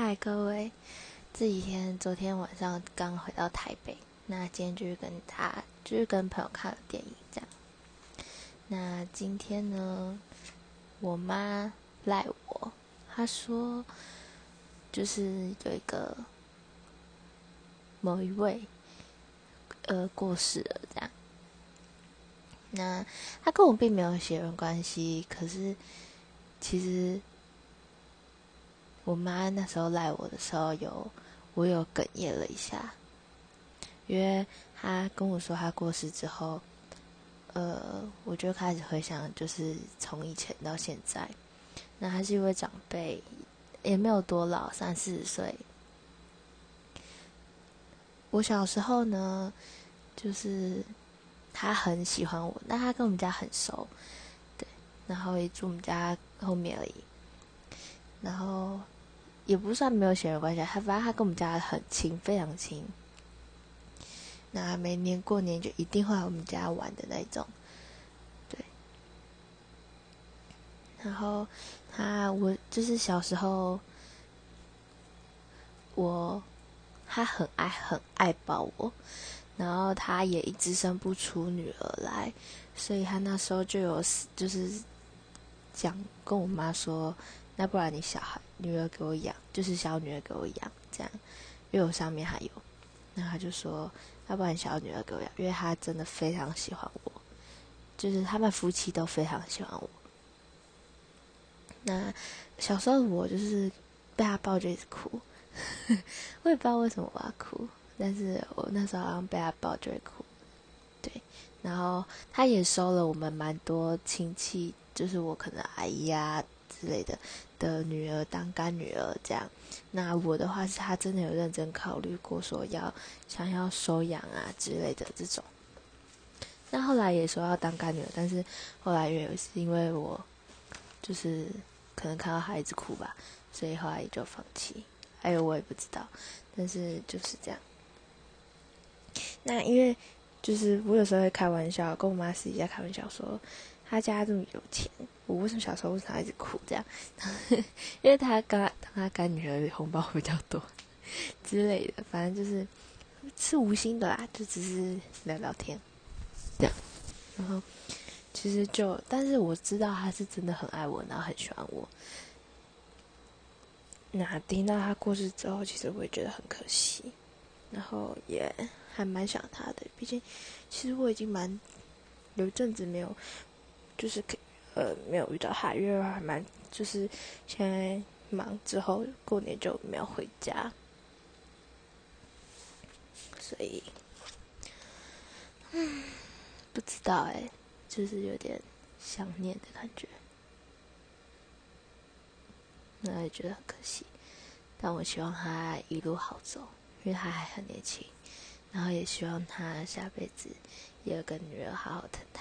嗨，各位！这几天，昨天晚上刚回到台北，那今天就是跟他，就是跟朋友看了电影，这样。那今天呢，我妈赖我，她说，就是有一个某一位，呃，过世了，这样。那他跟我并没有血缘关系，可是其实。我妈那时候赖我的时候，有我有哽咽了一下，因为她跟我说她过世之后，呃，我就开始回想，就是从以前到现在，那她是一位长辈，也没有多老，三四十岁。我小时候呢，就是他很喜欢我，那他跟我们家很熟，对，然后也住我们家后面而已，然后。也不算没有血缘关系，他反正他跟我们家很亲，非常亲。那每年过年就一定会来我们家玩的那种，对。然后他我就是小时候，我他很爱很爱抱我，然后他也一直生不出女儿来，所以他那时候就有就是讲跟我妈说。那不然你小孩女儿给我养，就是小女儿给我养，这样，因为我上面还有。那他就说，要不然小女儿给我养，因为他真的非常喜欢我，就是他们夫妻都非常喜欢我。那小时候我就是被他抱着一直哭，我也不知道为什么我要哭，但是我那时候好像被他抱着哭。对，然后他也收了我们蛮多亲戚，就是我可能阿姨啊。之类的的女儿当干女儿这样，那我的话是他真的有认真考虑过说要想要收养啊之类的这种。那后来也说要当干女儿，但是后来因为是因为我就是可能看到孩子哭吧，所以后来也就放弃。还有我也不知道，但是就是这样。那因为就是我有时候会开玩笑跟我妈私底下开玩笑说。他家这么有钱，我为什么小时候为什么一直哭这样？因为他干他干女儿红包比较多 之类的，反正就是是无心的啦，就只是聊聊天这样。然后其实就，但是我知道他是真的很爱我，然后很喜欢我。那听到他过世之后，其实我也觉得很可惜，然后也还蛮想他的。毕竟，其实我已经蛮有阵子没有。就是可呃没有遇到他，因为还蛮就是现在忙之后过年就没有回家，所以嗯不知道哎，就是有点想念的感觉，那也觉得很可惜，但我希望他一路好走，因为他还很年轻，然后也希望他下辈子也有个女儿好好疼他。